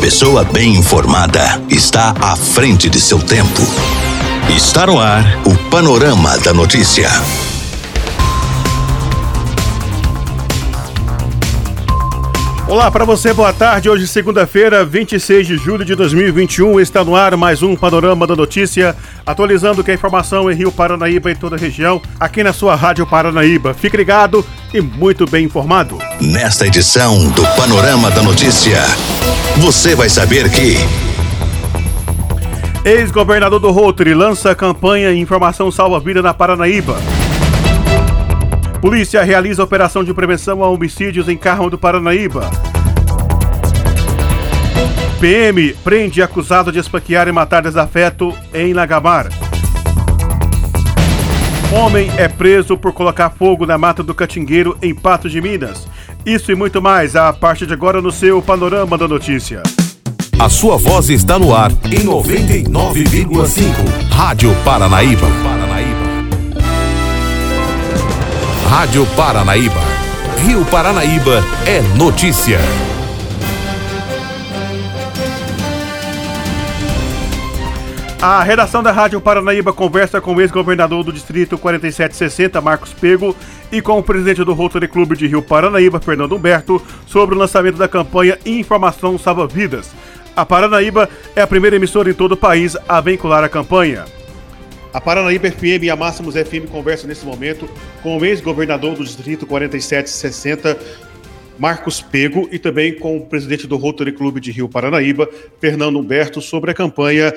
pessoa bem informada está à frente de seu tempo. Está no ar o Panorama da Notícia. Olá para você, boa tarde. Hoje, segunda-feira, 26 de julho de 2021, está no ar mais um Panorama da Notícia, atualizando que a informação em Rio Paranaíba e toda a região, aqui na sua Rádio Paranaíba. Fique ligado e muito bem informado. Nesta edição do Panorama da Notícia, você vai saber que. Ex-governador do Rotary lança campanha Informação Salva Vida na Paranaíba. Polícia realiza operação de prevenção a homicídios em Carmo do Paranaíba. PM prende acusado de esfaquear e matar desafeto em Lagamar. Homem é preso por colocar fogo na mata do Catingueiro em Patos de Minas. Isso e muito mais a partir de agora no seu Panorama da Notícia. A sua voz está no ar em 99,5. Rádio Paranaíba. Rádio Paranaíba. Rio Paranaíba é notícia. A redação da Rádio Paranaíba conversa com o ex-governador do Distrito 4760, Marcos Pego, e com o presidente do Rotary Clube de Rio Paranaíba, Fernando Humberto, sobre o lançamento da campanha Informação Salva Vidas. A Paranaíba é a primeira emissora em todo o país a vincular a campanha. A Paranaíba FM e a Máximos FM conversam nesse momento com o ex-governador do Distrito 4760, Marcos Pego, e também com o presidente do Rotary Clube de Rio Paranaíba, Fernando Humberto, sobre a campanha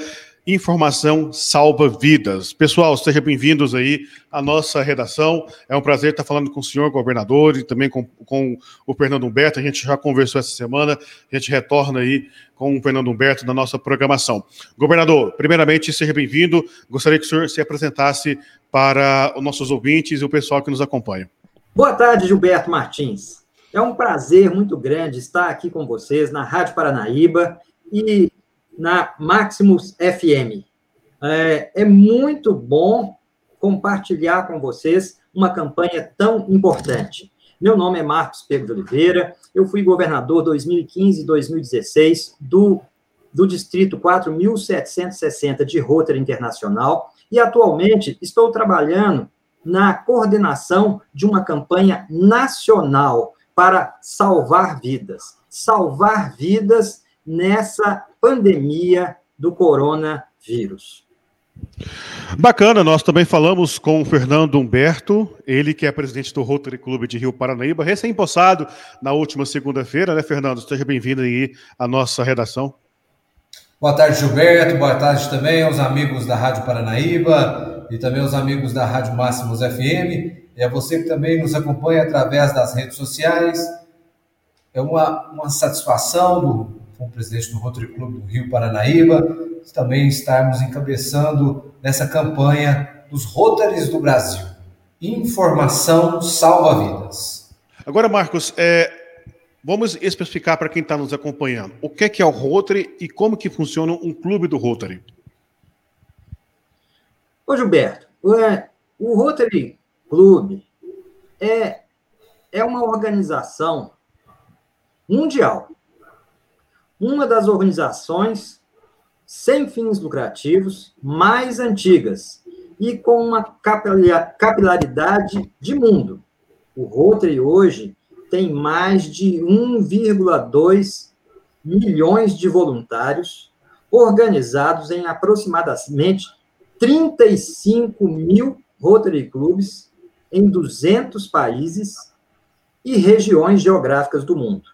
Informação salva vidas. Pessoal, sejam bem-vindos aí à nossa redação. É um prazer estar falando com o senhor governador e também com, com o Fernando Humberto. A gente já conversou essa semana, a gente retorna aí com o Fernando Humberto na nossa programação. Governador, primeiramente, seja bem-vindo. Gostaria que o senhor se apresentasse para os nossos ouvintes e o pessoal que nos acompanha. Boa tarde, Gilberto Martins. É um prazer muito grande estar aqui com vocês na Rádio Paranaíba e na Maximus FM. É, é muito bom compartilhar com vocês uma campanha tão importante. Meu nome é Marcos Pedro de Oliveira, eu fui governador 2015 e 2016 do, do Distrito 4.760 de Rotary Internacional e atualmente estou trabalhando na coordenação de uma campanha nacional para salvar vidas. Salvar vidas nessa pandemia do coronavírus. Bacana, nós também falamos com o Fernando Humberto, ele que é presidente do Rotary Clube de Rio Paranaíba, recém-possado na última segunda-feira, né, Fernando? Seja bem-vindo aí à nossa redação. Boa tarde, Gilberto. Boa tarde também aos amigos da Rádio Paranaíba e também aos amigos da Rádio Máximos FM. E a você que também nos acompanha através das redes sociais. É uma, uma satisfação do como presidente do Rotary Clube do Rio Paranaíba, também estarmos encabeçando nessa campanha dos Rotaries do Brasil. Informação salva vidas. Agora, Marcos, é, vamos especificar para quem está nos acompanhando o que é, que é o Rotary e como que funciona um clube do Rotary. Ô Gilberto, o, é, o Rotary Clube é, é uma organização mundial uma das organizações sem fins lucrativos mais antigas e com uma capilaridade de mundo. O Rotary hoje tem mais de 1,2 milhões de voluntários organizados em aproximadamente 35 mil Rotary Clubes em 200 países e regiões geográficas do mundo.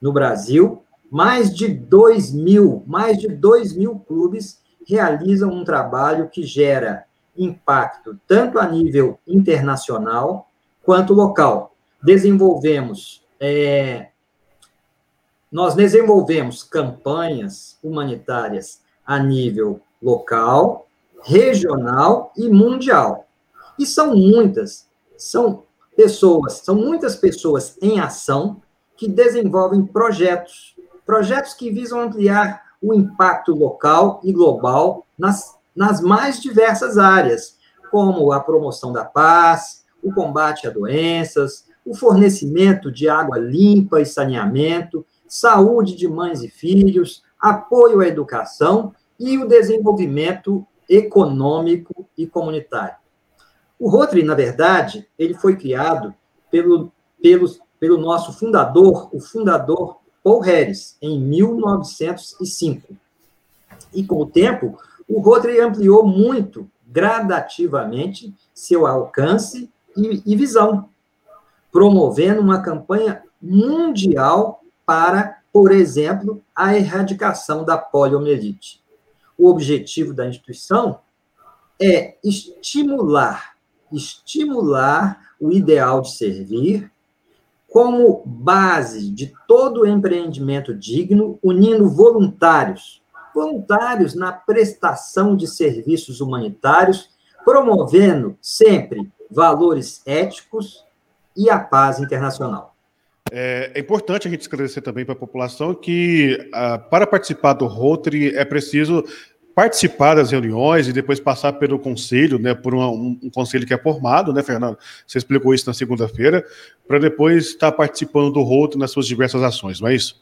No Brasil, mais de 2 mil, mais de 2 mil clubes realizam um trabalho que gera impacto tanto a nível internacional quanto local. Desenvolvemos, é, nós desenvolvemos campanhas humanitárias a nível local, regional e mundial. E são muitas, são pessoas, são muitas pessoas em ação que desenvolvem projetos projetos que visam ampliar o impacto local e global nas, nas mais diversas áreas, como a promoção da paz, o combate a doenças, o fornecimento de água limpa e saneamento, saúde de mães e filhos, apoio à educação e o desenvolvimento econômico e comunitário. O Rotary, na verdade, ele foi criado pelo, pelo, pelo nosso fundador, o fundador Paul Harris, em 1905. E com o tempo, o Rotary ampliou muito, gradativamente, seu alcance e, e visão, promovendo uma campanha mundial para, por exemplo, a erradicação da poliomielite. O objetivo da instituição é estimular, estimular o ideal de servir como base de todo empreendimento digno, unindo voluntários, voluntários na prestação de serviços humanitários, promovendo sempre valores éticos e a paz internacional. É, é, importante a gente esclarecer também para a população que, ah, para participar do Rotary, é preciso participar das reuniões e depois passar pelo conselho, né, por uma, um, um, conselho que é formado, né, Fernando? Você explicou isso na segunda-feira, para depois estar participando do Rotary nas suas diversas ações, não é isso?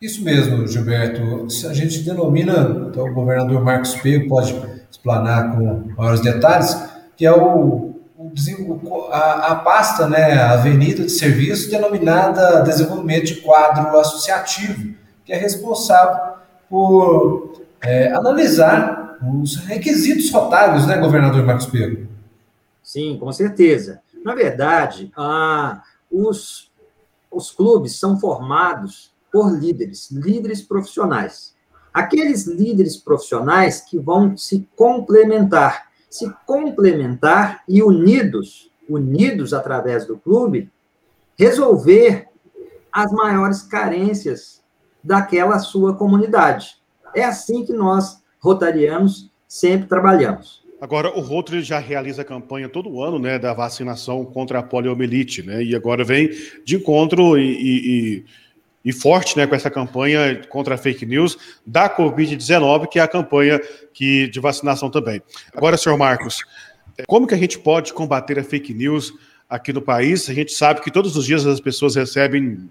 Isso mesmo, Gilberto. A gente denomina, então o governador Marcos Pego pode explanar com maiores detalhes, que é o a, a pasta, né, a avenida de serviço denominada Desenvolvimento de Quadro Associativo, que é responsável por é, analisar os requisitos rotários, né, governador Marcos Pedro? Sim, com certeza. Na verdade, ah, os, os clubes são formados por líderes, líderes profissionais. Aqueles líderes profissionais que vão se complementar se complementar e unidos, unidos através do clube, resolver as maiores carências daquela sua comunidade. É assim que nós, rotarianos, sempre trabalhamos. Agora, o Rotary já realiza a campanha todo ano, né, da vacinação contra a poliomielite, né, e agora vem de encontro e, e, e forte né, com essa campanha contra a fake news da Covid-19, que é a campanha que, de vacinação também. Agora, senhor Marcos, como que a gente pode combater a fake news aqui no país? A gente sabe que todos os dias as pessoas recebem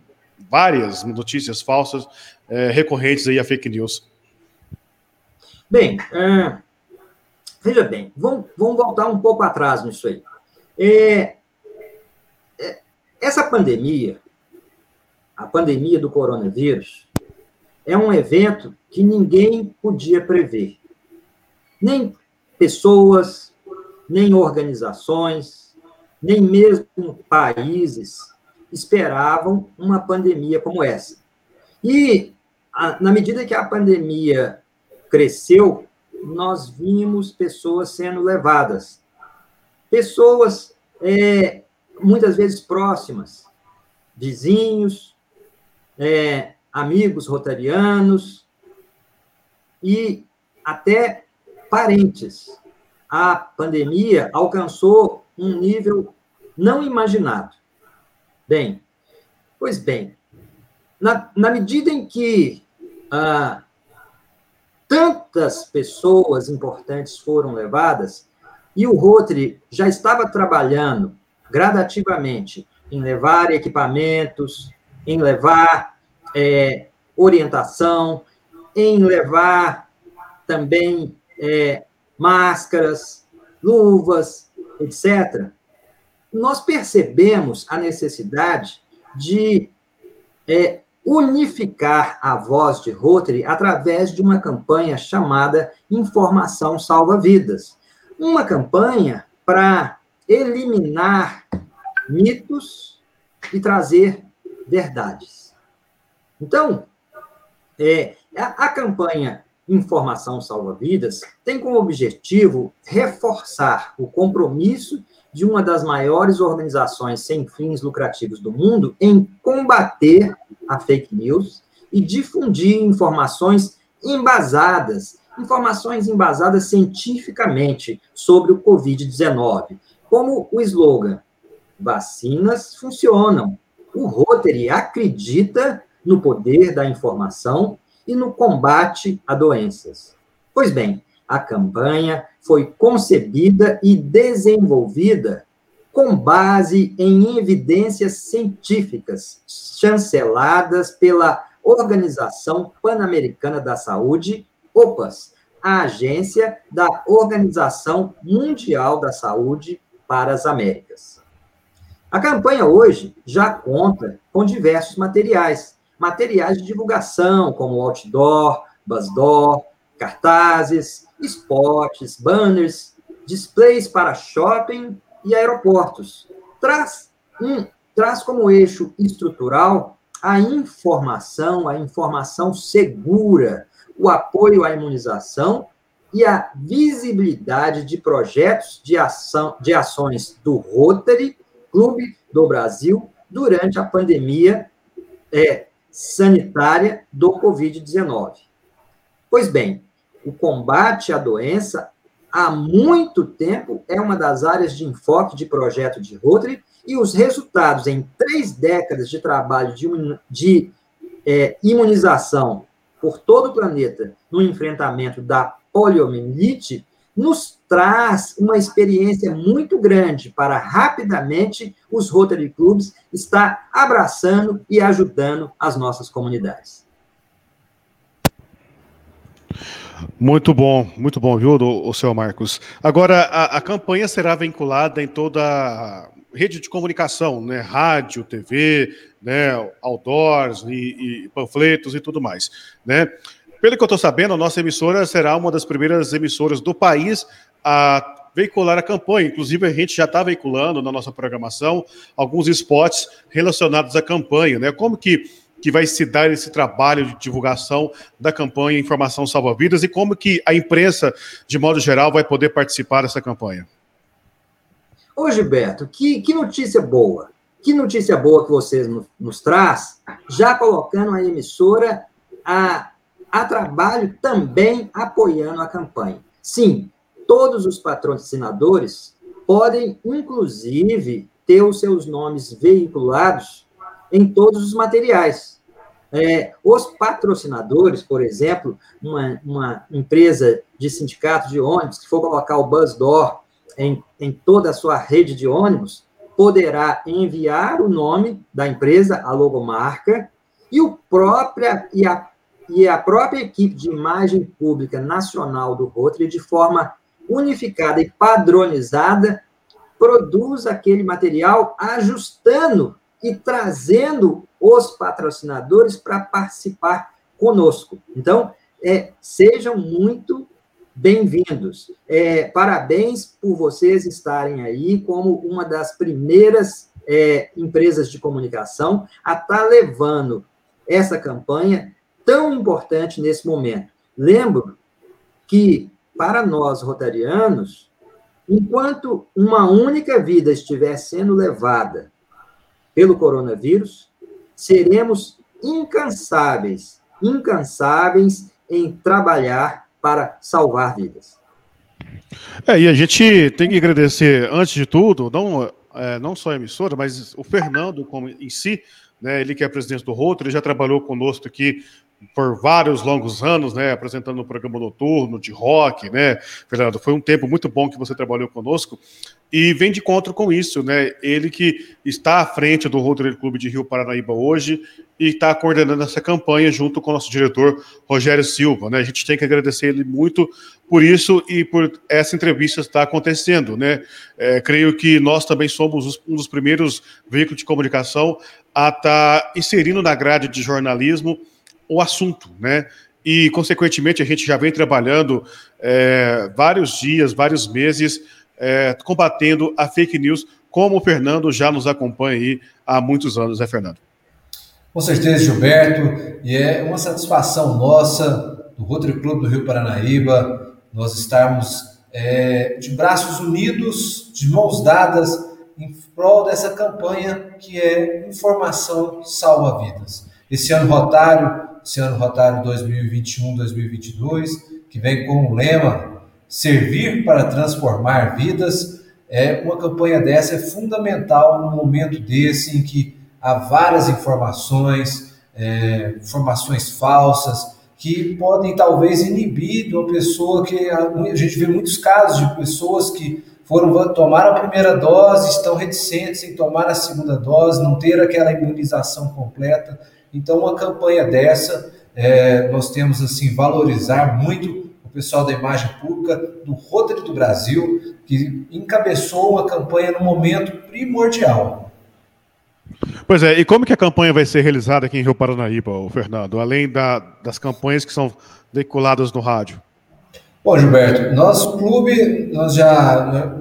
várias notícias falsas é, recorrentes aí a fake news. Bem, é, veja bem, vamos, vamos voltar um pouco atrás nisso aí. É, é essa pandemia, a pandemia do coronavírus, é um evento que ninguém podia prever. Nem pessoas, nem organizações, nem mesmo países esperavam uma pandemia como essa. E, na medida que a pandemia cresceu, nós vimos pessoas sendo levadas. Pessoas, é, muitas vezes próximas, vizinhos, é, amigos rotarianos e até parentes. A pandemia alcançou um nível não imaginado. Bem, pois bem, na, na medida em que ah, tantas pessoas importantes foram levadas, e o Rotary já estava trabalhando gradativamente em levar equipamentos, em levar é, orientação, em levar também é, máscaras, luvas, etc., nós percebemos a necessidade de é, unificar a voz de Rotary através de uma campanha chamada Informação Salva Vidas. Uma campanha para eliminar mitos e trazer verdades. Então, é, a, a campanha Informação Salva Vidas tem como objetivo reforçar o compromisso de uma das maiores organizações sem fins lucrativos do mundo em combater a fake news e difundir informações embasadas, informações embasadas cientificamente sobre o Covid-19, como o slogan: vacinas funcionam, o Rotary acredita no poder da informação e no combate a doenças. Pois bem, a campanha foi concebida e desenvolvida com base em evidências científicas chanceladas pela Organização Pan-Americana da Saúde, OPAS, a agência da Organização Mundial da Saúde para as Américas. A campanha hoje já conta com diversos materiais, materiais de divulgação, como outdoor, buzzdoor, cartazes, spots, banners, displays para shopping e aeroportos. Traz, um, traz como eixo estrutural a informação, a informação segura, o apoio à imunização e a visibilidade de projetos de, ação, de ações do Rotary Clube do Brasil durante a pandemia é, sanitária do Covid-19. Pois bem, o combate à doença há muito tempo é uma das áreas de enfoque de projeto de Rotary e os resultados em três décadas de trabalho de, de é, imunização por todo o planeta no enfrentamento da poliomielite nos traz uma experiência muito grande para rapidamente os Rotary Clubs estar abraçando e ajudando as nossas comunidades. Muito bom, muito bom, viu, o seu Marcos. Agora, a, a, campanha será vinculada em toda a rede de comunicação, né? Rádio, TV, né? Outdoors e, e panfletos e tudo mais, né? Pelo que eu estou sabendo, a nossa emissora será uma das primeiras emissoras do país a veicular a campanha. Inclusive, a gente já está veiculando na nossa programação alguns spots relacionados à campanha, né? Como que que vai se dar esse trabalho de divulgação da campanha Informação Salva Vidas e como que a imprensa, de modo geral, vai poder participar dessa campanha? Ô, Gilberto, que, que notícia boa. Que notícia boa que vocês nos, nos traz, já colocando a emissora a, a trabalho também apoiando a campanha. Sim, todos os patrocinadores podem, inclusive, ter os seus nomes veiculados em todos os materiais. É, os patrocinadores, por exemplo, uma, uma empresa de sindicato de ônibus que for colocar o Buzzdoor em, em toda a sua rede de ônibus, poderá enviar o nome da empresa, a logomarca, e, o própria, e, a, e a própria equipe de imagem pública nacional do Rotary, de forma unificada e padronizada, produz aquele material ajustando e trazendo os patrocinadores para participar conosco. Então, é, sejam muito bem-vindos. É, parabéns por vocês estarem aí como uma das primeiras é, empresas de comunicação a estar tá levando essa campanha tão importante nesse momento. Lembro que, para nós rotarianos, enquanto uma única vida estiver sendo levada pelo coronavírus, seremos incansáveis, incansáveis em trabalhar para salvar vidas. É, e a gente tem que agradecer, antes de tudo, não, é, não só a emissora, mas o Fernando como em si, né, ele que é presidente do Rotary, já trabalhou conosco aqui por vários longos anos, né, apresentando um programa noturno de rock, né, Fernando, foi um tempo muito bom que você trabalhou conosco e vem de encontro com isso, né, ele que está à frente do Rotary Clube de Rio Paranaíba hoje e está coordenando essa campanha junto com o nosso diretor Rogério Silva, né, a gente tem que agradecer ele muito por isso e por essa entrevista estar acontecendo, né, é, creio que nós também somos um dos primeiros veículos de comunicação a estar tá inserindo na grade de jornalismo o assunto, né? E, consequentemente, a gente já vem trabalhando é, vários dias, vários meses, é, combatendo a fake news, como o Fernando já nos acompanha aí há muitos anos, né, Fernando? Com certeza, Gilberto, e é uma satisfação nossa, do Rotary Clube do Rio Paranaíba, nós estarmos é, de braços unidos, de mãos dadas, em prol dessa campanha que é Informação Salva Vidas. Esse ano rotário esse ano rotário 2021-2022, que vem com o lema Servir para Transformar Vidas. É, uma campanha dessa é fundamental num momento desse em que há várias informações, é, informações falsas, que podem talvez inibir de uma pessoa que a, gente vê muitos casos de pessoas que foram tomar a primeira dose, estão reticentes em tomar a segunda dose, não ter aquela imunização completa. Então, uma campanha dessa, é, nós temos assim valorizar muito o pessoal da imagem pública do Rotary do Brasil, que encabeçou uma campanha no momento primordial. Pois é, e como que a campanha vai ser realizada aqui em Rio Paranaíba, Fernando, além da, das campanhas que são veiculadas no rádio? Bom, Gilberto, nosso clube, nós já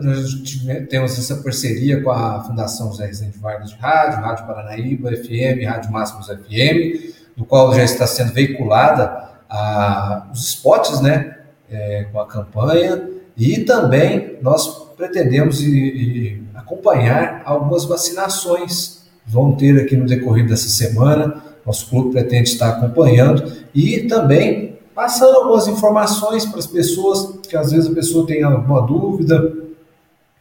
temos essa parceria com a Fundação José Rezende Vargas de Rádio, Rádio Paranaíba FM, Rádio Máximos FM, no qual já está sendo veiculada a, os spots, né, é, com a campanha, e também nós pretendemos e, e acompanhar algumas vacinações. Vão ter aqui no decorrer dessa semana. Nosso clube pretende estar acompanhando. E também passando algumas informações para as pessoas, que às vezes a pessoa tem alguma dúvida.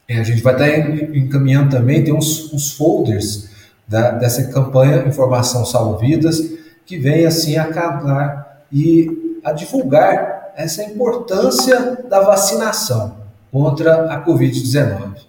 É, a gente vai estar encaminhando também, tem uns, uns folders da, dessa campanha Informação Salva Vidas, que vem assim a acabar e a divulgar essa importância da vacinação contra a Covid-19.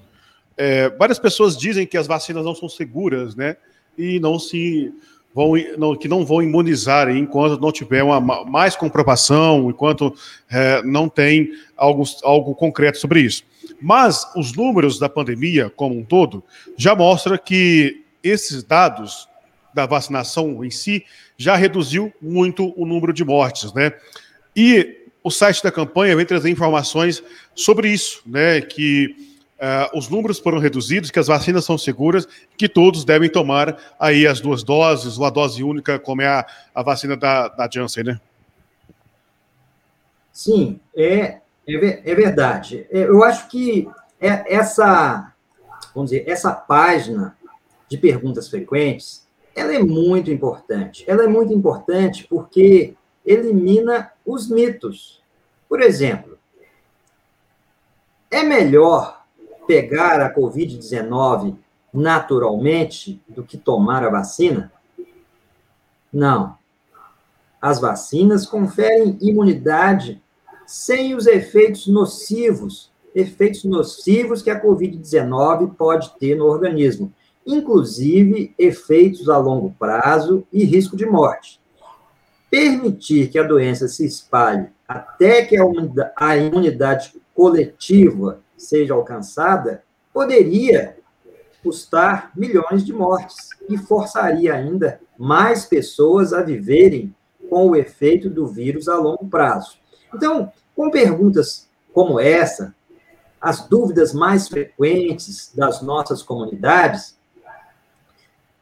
É, várias pessoas dizem que as vacinas não são seguras, né? E não se vão, não, que não vão imunizar enquanto não tiver uma mais comprovação, enquanto é, não tem algo, algo concreto sobre isso. Mas os números da pandemia como um todo já mostram que esses dados da vacinação em si já reduziu muito o número de mortes, né? E o site da campanha vem trazer informações sobre isso, né? Que Uh, os números foram reduzidos, que as vacinas são seguras, que todos devem tomar aí as duas doses, ou a dose única, como é a, a vacina da, da Janssen, né? Sim, é, é, é verdade. É, eu acho que é, essa, vamos dizer, essa página de perguntas frequentes, ela é muito importante. Ela é muito importante porque elimina os mitos. Por exemplo, é melhor pegar a Covid-19 naturalmente do que tomar a vacina? Não. As vacinas conferem imunidade sem os efeitos nocivos, efeitos nocivos que a Covid-19 pode ter no organismo, inclusive efeitos a longo prazo e risco de morte. Permitir que a doença se espalhe até que a imunidade coletiva seja alcançada, poderia custar milhões de mortes e forçaria ainda mais pessoas a viverem com o efeito do vírus a longo prazo. Então, com perguntas como essa, as dúvidas mais frequentes das nossas comunidades,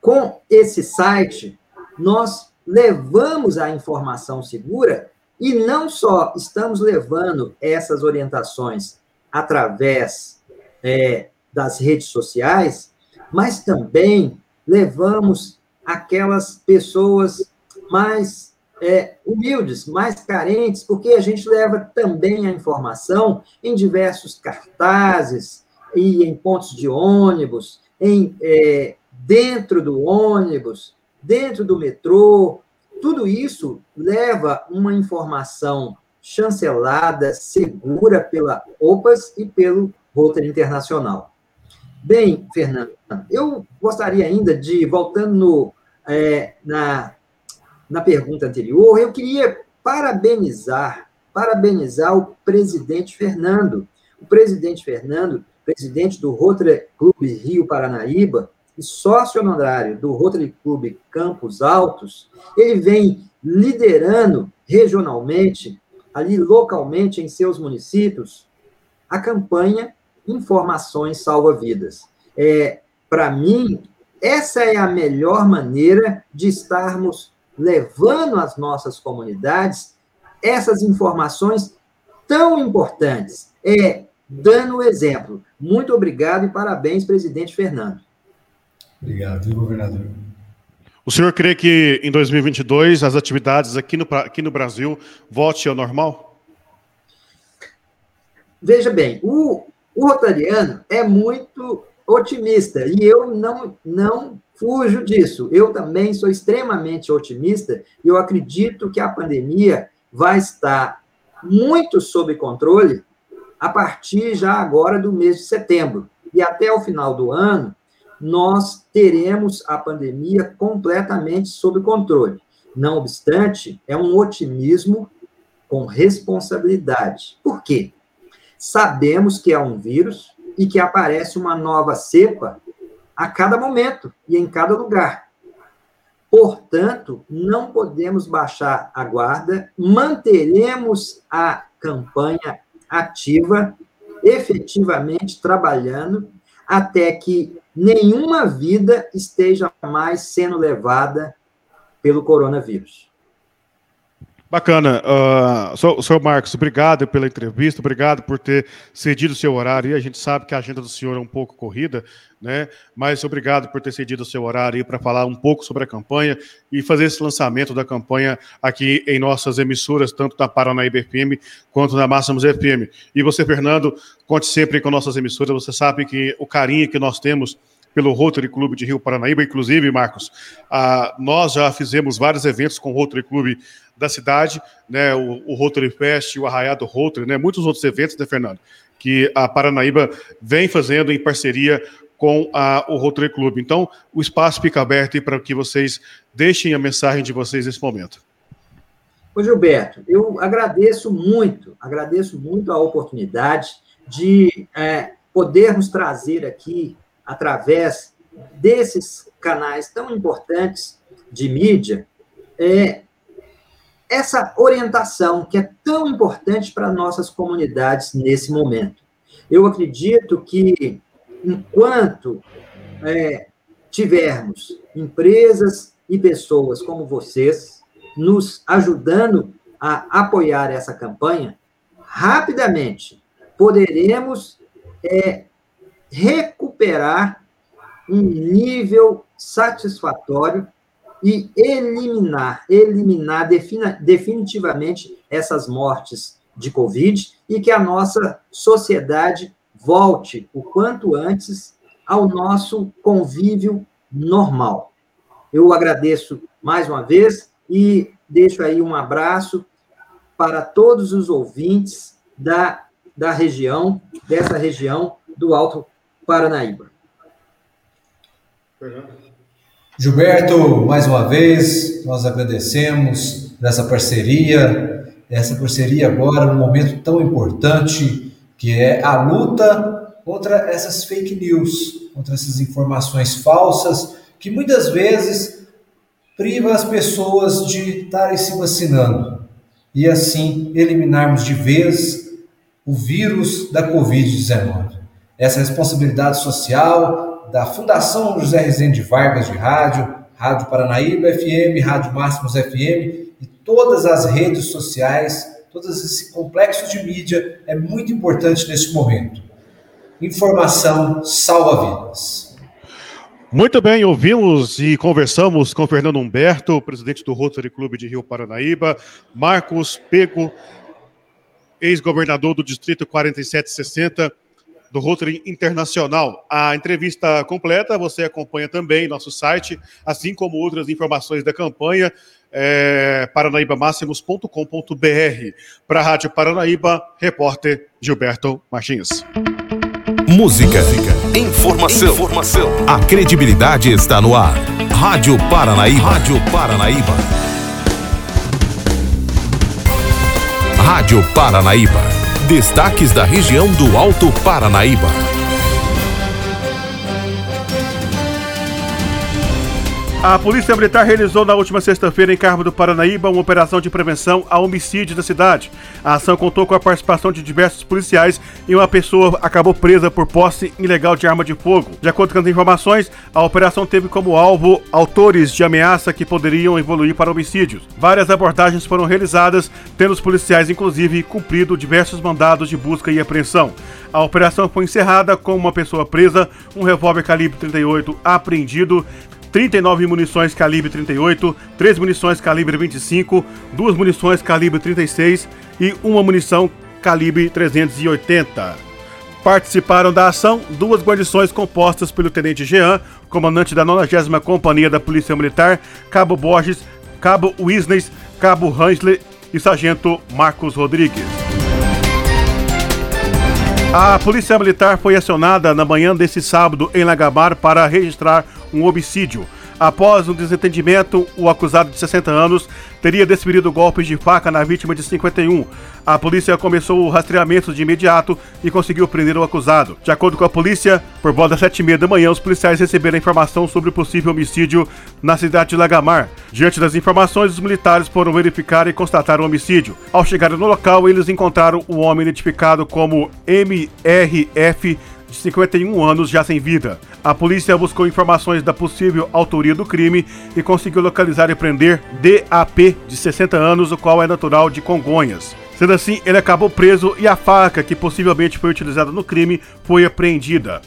com esse site, nós levamos a informação segura e não só estamos levando essas orientações através é, das redes sociais, mas também levamos aquelas pessoas mais é, humildes, mais carentes, porque a gente leva também a informação em diversos cartazes e em pontos de ônibus, em é, dentro do ônibus, dentro do metrô. Tudo isso leva uma informação chancelada, segura pela OPAS e pelo Rotary Internacional. Bem, Fernando, eu gostaria ainda de, voltando no, é, na, na pergunta anterior, eu queria parabenizar, parabenizar o presidente Fernando. O presidente Fernando, presidente do Rotary Clube Rio Paranaíba e sócio honorário do Rotary Clube Campos Altos, ele vem liderando regionalmente ali localmente em seus municípios, a campanha Informações Salva Vidas. É, Para mim, essa é a melhor maneira de estarmos levando às nossas comunidades essas informações tão importantes. É dando o exemplo. Muito obrigado e parabéns, presidente Fernando. Obrigado, governador. O senhor crê que em 2022 as atividades aqui no, aqui no Brasil voltem ao normal? Veja bem, o, o Rotariano é muito otimista e eu não, não fujo disso. Eu também sou extremamente otimista e eu acredito que a pandemia vai estar muito sob controle a partir já agora do mês de setembro. E até o final do ano, nós teremos a pandemia completamente sob controle. Não obstante, é um otimismo com responsabilidade. Por quê? Sabemos que é um vírus e que aparece uma nova cepa a cada momento e em cada lugar. Portanto, não podemos baixar a guarda, manteremos a campanha ativa, efetivamente trabalhando, até que nenhuma vida esteja mais sendo levada pelo coronavírus. Bacana. Uh, senhor Marcos, obrigado pela entrevista, obrigado por ter cedido o seu horário. A gente sabe que a agenda do senhor é um pouco corrida, né? Mas obrigado por ter cedido o seu horário para falar um pouco sobre a campanha e fazer esse lançamento da campanha aqui em nossas emissoras, tanto da Paranaíba FM quanto da Máximos FM. E você, Fernando, conte sempre com nossas emissoras. Você sabe que o carinho que nós temos pelo Rotary Clube de Rio Paranaíba, inclusive, Marcos, uh, nós já fizemos vários eventos com o Rotary Clube da cidade, né, o, o Rotary Fest, o Arraiado Rotary, né, muitos outros eventos, né, Fernando, que a Paranaíba vem fazendo em parceria com a, o Rotary Clube. Então, o espaço fica aberto para que vocês deixem a mensagem de vocês nesse momento. Ô Gilberto, eu agradeço muito, agradeço muito a oportunidade de é, podermos trazer aqui, através desses canais tão importantes de mídia, é, essa orientação que é tão importante para nossas comunidades nesse momento. Eu acredito que, enquanto é, tivermos empresas e pessoas como vocês nos ajudando a apoiar essa campanha, rapidamente poderemos é, recuperar um nível satisfatório e eliminar, eliminar defina, definitivamente essas mortes de Covid e que a nossa sociedade volte o quanto antes ao nosso convívio normal. Eu agradeço mais uma vez e deixo aí um abraço para todos os ouvintes da, da região, dessa região do Alto Paranaíba. Gilberto, mais uma vez, nós agradecemos dessa parceria, essa parceria agora num momento tão importante que é a luta contra essas fake news, contra essas informações falsas que muitas vezes priva as pessoas de estarem se vacinando e assim eliminarmos de vez o vírus da Covid-19. Essa responsabilidade social da Fundação José Rezende Vargas de Rádio, Rádio Paranaíba FM, Rádio Máximos FM e todas as redes sociais, todo esse complexo de mídia é muito importante nesse momento. Informação salva vidas. Muito bem, ouvimos e conversamos com Fernando Humberto, presidente do Rotary Clube de Rio Paranaíba, Marcos Pego, ex-governador do Distrito 4760, do Rotary Internacional. A entrevista completa você acompanha também nosso site, assim como outras informações da campanha, é, paranaibamáximos.com.br. Para a Rádio Paranaíba, repórter Gilberto Martins. Música, informação, informação. A credibilidade está no ar. Rádio Paranaíba. Rádio Paranaíba. Rádio Paranaíba Destaques da região do Alto Paranaíba. A Polícia Militar realizou na última sexta-feira em Carmo do Paranaíba uma operação de prevenção a homicídio da cidade. A ação contou com a participação de diversos policiais e uma pessoa acabou presa por posse ilegal de arma de fogo. De acordo com as informações, a operação teve como alvo autores de ameaça que poderiam evoluir para homicídios. Várias abordagens foram realizadas, tendo os policiais inclusive cumprido diversos mandados de busca e apreensão. A operação foi encerrada com uma pessoa presa, um revólver calibre 38 apreendido, 39 munições calibre 38, 3 munições calibre 25, 2 munições calibre 36 e uma munição calibre 380. Participaram da ação duas guarnições compostas pelo Tenente Jean, comandante da 90 Companhia da Polícia Militar, Cabo Borges, Cabo Wisney, Cabo Hansler e Sargento Marcos Rodrigues. A Polícia Militar foi acionada na manhã desse sábado em Lagabar para registrar um homicídio. Após um desentendimento, o acusado de 60 anos teria desferido golpes de faca na vítima de 51. A polícia começou o rastreamento de imediato e conseguiu prender o acusado. De acordo com a polícia, por volta das 7 h da manhã, os policiais receberam informação sobre o possível homicídio na cidade de Lagamar. Diante das informações, os militares foram verificar e constatar o homicídio. Ao chegar no local, eles encontraram o homem identificado como MRF de 51 anos, já sem vida. A polícia buscou informações da possível autoria do crime e conseguiu localizar e prender DAP, de 60 anos, o qual é natural de Congonhas. Sendo assim, ele acabou preso e a faca que possivelmente foi utilizada no crime foi apreendida.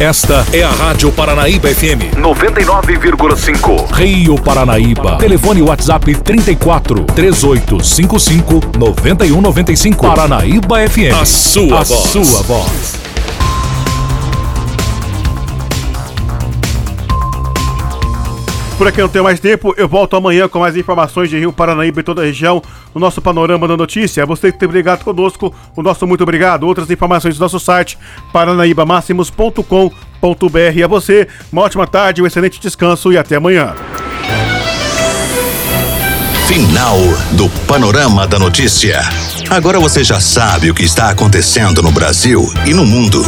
Esta é a Rádio Paranaíba FM 99,5. Rio Paranaíba. Telefone WhatsApp 34 3855 9195. Paranaíba FM. A sua a voz. sua voz. Por aqui não tenho mais tempo, eu volto amanhã com mais informações de Rio Paranaíba e toda a região no nosso Panorama da Notícia. Você que tem ligado conosco, o nosso muito obrigado. Outras informações do nosso site, paranaibamáximos.com.br. E a você, uma ótima tarde, um excelente descanso e até amanhã. Final do Panorama da Notícia. Agora você já sabe o que está acontecendo no Brasil e no mundo.